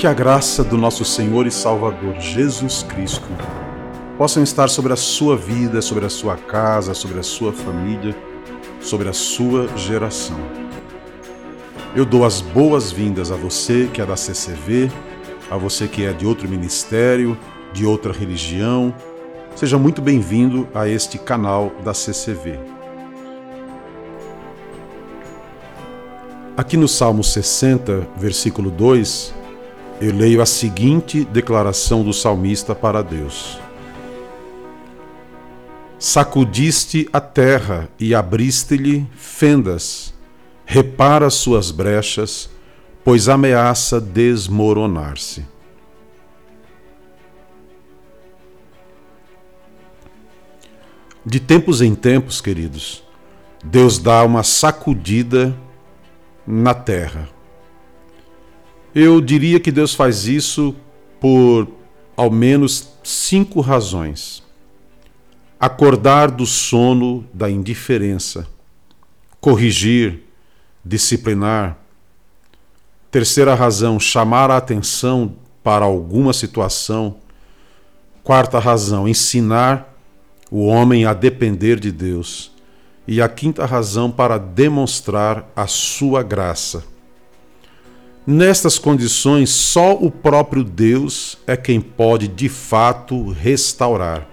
Que a graça do nosso Senhor e Salvador Jesus Cristo possam estar sobre a sua vida, sobre a sua casa, sobre a sua família, sobre a sua geração. Eu dou as boas-vindas a você que é da CCV, a você que é de outro ministério, de outra religião. Seja muito bem-vindo a este canal da CCV. Aqui no Salmo 60, versículo 2, eu leio a seguinte declaração do salmista para Deus: Sacudiste a terra e abriste-lhe fendas, repara suas brechas, pois ameaça desmoronar-se. De tempos em tempos, queridos, Deus dá uma sacudida na terra eu diria que Deus faz isso por ao menos cinco razões: acordar do sono da indiferença, corrigir, disciplinar. Terceira razão, chamar a atenção para alguma situação. Quarta razão, ensinar o homem a depender de Deus. E a quinta razão, para demonstrar a sua graça. Nestas condições, só o próprio Deus é quem pode de fato restaurar.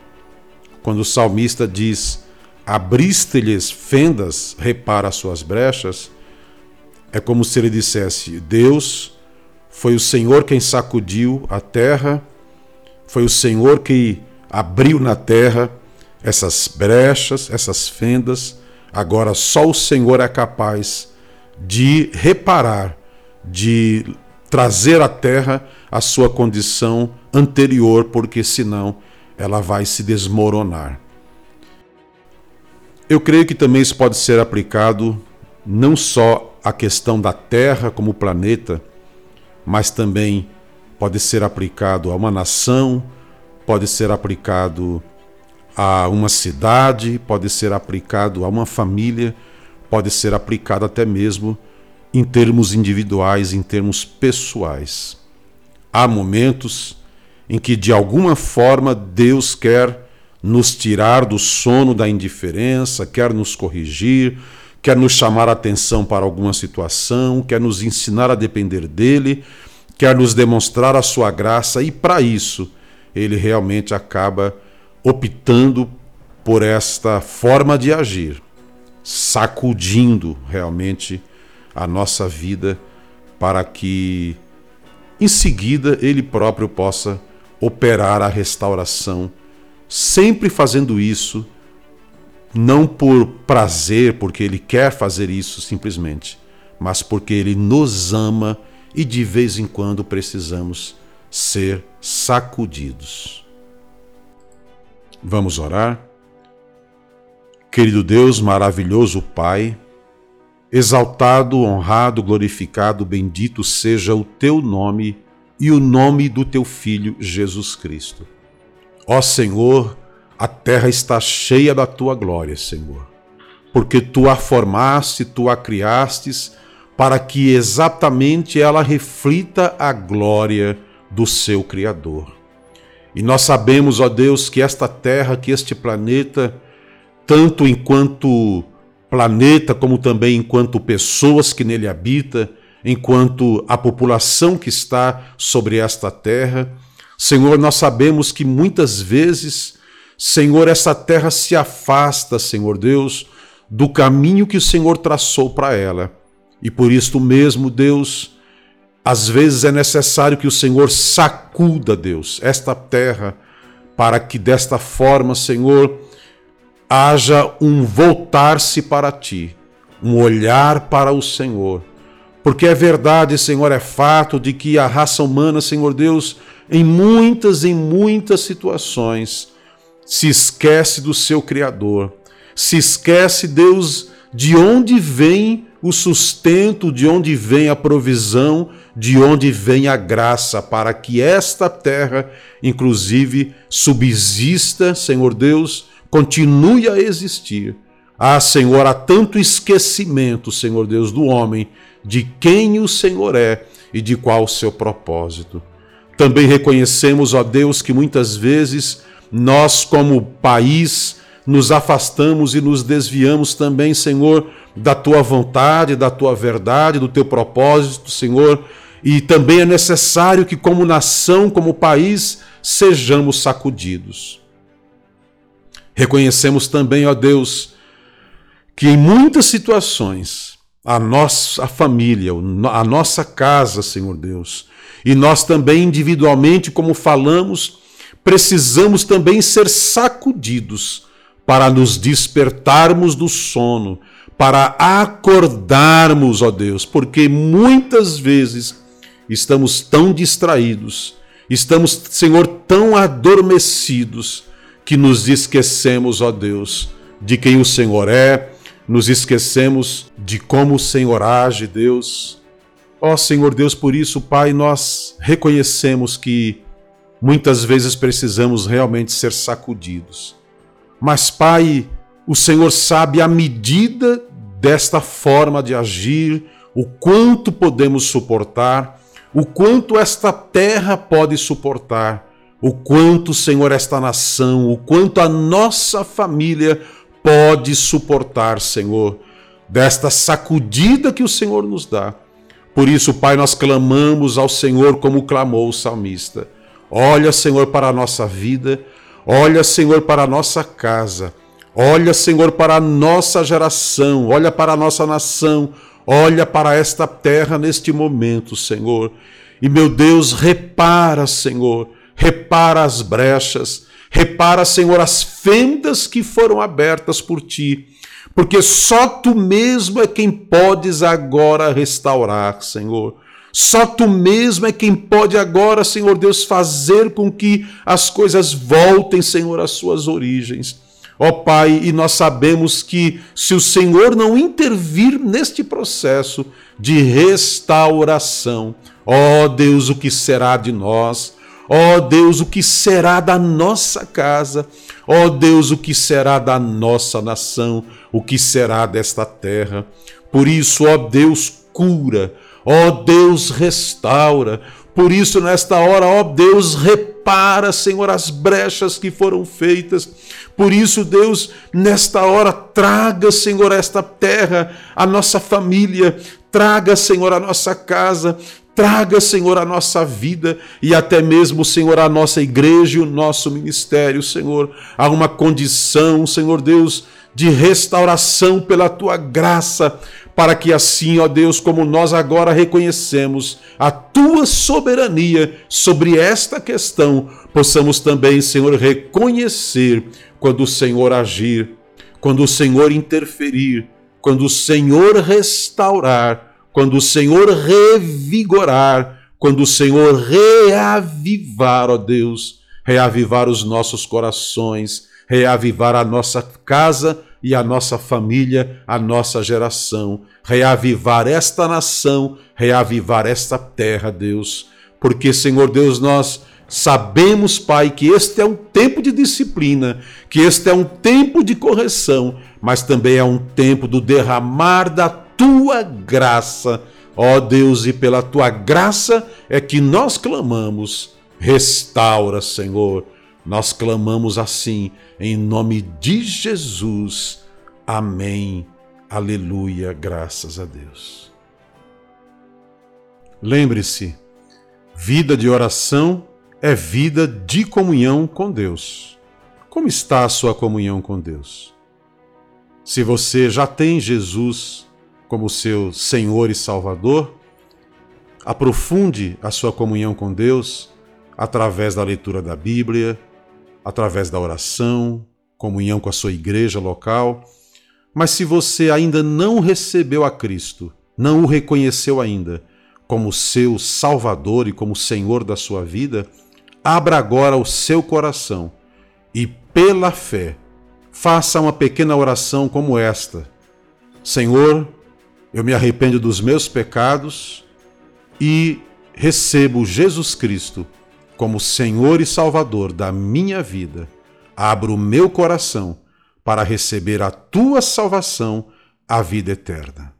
Quando o salmista diz: Abriste-lhes fendas, repara as suas brechas, é como se ele dissesse: Deus foi o Senhor quem sacudiu a terra, foi o Senhor que abriu na terra essas brechas, essas fendas. Agora só o Senhor é capaz de reparar de trazer à terra a sua condição anterior, porque senão ela vai se desmoronar. Eu creio que também isso pode ser aplicado não só à questão da Terra como planeta, mas também pode ser aplicado a uma nação, pode ser aplicado a uma cidade, pode ser aplicado a uma família, pode ser aplicado até mesmo em termos individuais, em termos pessoais. Há momentos em que, de alguma forma, Deus quer nos tirar do sono da indiferença, quer nos corrigir, quer nos chamar a atenção para alguma situação, quer nos ensinar a depender dele, quer nos demonstrar a sua graça, e para isso ele realmente acaba optando por esta forma de agir, sacudindo realmente a nossa vida para que em seguida ele próprio possa operar a restauração, sempre fazendo isso não por prazer, porque ele quer fazer isso simplesmente, mas porque ele nos ama e de vez em quando precisamos ser sacudidos. Vamos orar? Querido Deus, maravilhoso Pai, Exaltado, honrado, glorificado, bendito seja o teu nome e o nome do teu Filho Jesus Cristo. Ó Senhor, a terra está cheia da tua glória, Senhor, porque tu a formaste, tu a criastes, para que exatamente ela reflita a glória do seu Criador. E nós sabemos, ó Deus, que esta terra, que este planeta, tanto enquanto planeta, como também enquanto pessoas que nele habitam, enquanto a população que está sobre esta terra. Senhor, nós sabemos que muitas vezes, Senhor, essa terra se afasta, Senhor Deus, do caminho que o Senhor traçou para ela. E por isto mesmo, Deus, às vezes é necessário que o Senhor sacuda, Deus, esta terra, para que desta forma, Senhor, haja um voltar-se para ti, um olhar para o Senhor. Porque é verdade, Senhor, é fato de que a raça humana, Senhor Deus, em muitas, em muitas situações, se esquece do seu Criador, se esquece, Deus, de onde vem o sustento, de onde vem a provisão, de onde vem a graça, para que esta terra, inclusive, subsista, Senhor Deus, continue a existir. Ah, Senhor, há tanto esquecimento, Senhor Deus, do homem de quem o Senhor é e de qual o seu propósito. Também reconhecemos, ó Deus, que muitas vezes nós, como país, nos afastamos e nos desviamos também, Senhor, da tua vontade, da tua verdade, do teu propósito, Senhor. E também é necessário que, como nação, como país, sejamos sacudidos. Reconhecemos também, ó Deus, que em muitas situações a nossa família, a nossa casa, Senhor Deus, e nós também individualmente, como falamos, precisamos também ser sacudidos para nos despertarmos do sono, para acordarmos, ó Deus, porque muitas vezes estamos tão distraídos, estamos, Senhor, tão adormecidos, que nos esquecemos, ó Deus, de quem o Senhor é, nos esquecemos de como o Senhor age, Deus. Ó Senhor Deus, por isso, Pai, nós reconhecemos que muitas vezes precisamos realmente ser sacudidos. Mas, Pai, o Senhor sabe a medida desta forma de agir, o quanto podemos suportar, o quanto esta terra pode suportar, o quanto, Senhor, esta nação, o quanto a nossa família pode suportar, Senhor, desta sacudida que o Senhor nos dá. Por isso, Pai, nós clamamos ao Senhor como clamou o salmista. Olha, Senhor, para a nossa vida, olha, Senhor, para a nossa casa, olha, Senhor, para a nossa geração, olha para a nossa nação, olha para esta terra neste momento, Senhor. E, meu Deus, repara, Senhor, repara as brechas, repara, Senhor, as fendas que foram abertas por ti, porque só tu mesmo é quem podes agora restaurar, Senhor. Só tu mesmo é quem pode agora, Senhor Deus, fazer com que as coisas voltem, Senhor, às suas origens. Ó Pai, e nós sabemos que se o Senhor não intervir neste processo de restauração, ó Deus, o que será de nós? Ó oh Deus, o que será da nossa casa? Ó oh Deus, o que será da nossa nação? O que será desta terra? Por isso, ó oh Deus, cura. Ó Deus, restaura. Por isso, nesta hora, ó Deus, repara, Senhor, as brechas que foram feitas. Por isso, Deus, nesta hora, traga, Senhor, esta terra, a nossa família, traga, Senhor, a nossa casa, Traga, Senhor, a nossa vida e até mesmo, Senhor, a nossa igreja e o nosso ministério, Senhor, a uma condição, Senhor Deus, de restauração pela tua graça, para que assim, ó Deus, como nós agora reconhecemos a tua soberania sobre esta questão, possamos também, Senhor, reconhecer quando o Senhor agir, quando o Senhor interferir, quando o Senhor restaurar quando o Senhor revigorar, quando o Senhor reavivar, ó Deus, reavivar os nossos corações, reavivar a nossa casa e a nossa família, a nossa geração, reavivar esta nação, reavivar esta terra, Deus. Porque, Senhor Deus, nós sabemos, Pai, que este é um tempo de disciplina, que este é um tempo de correção, mas também é um tempo do derramar da tua graça, ó Deus, e pela tua graça é que nós clamamos. Restaura, Senhor. Nós clamamos assim, em nome de Jesus. Amém. Aleluia. Graças a Deus. Lembre-se, vida de oração é vida de comunhão com Deus. Como está a sua comunhão com Deus? Se você já tem Jesus como seu Senhor e Salvador, aprofunde a sua comunhão com Deus através da leitura da Bíblia, através da oração, comunhão com a sua igreja local. Mas se você ainda não recebeu a Cristo, não o reconheceu ainda como seu Salvador e como Senhor da sua vida, abra agora o seu coração e, pela fé, faça uma pequena oração como esta: Senhor, eu me arrependo dos meus pecados e recebo Jesus Cristo como Senhor e Salvador da minha vida. Abro o meu coração para receber a tua salvação, a vida eterna.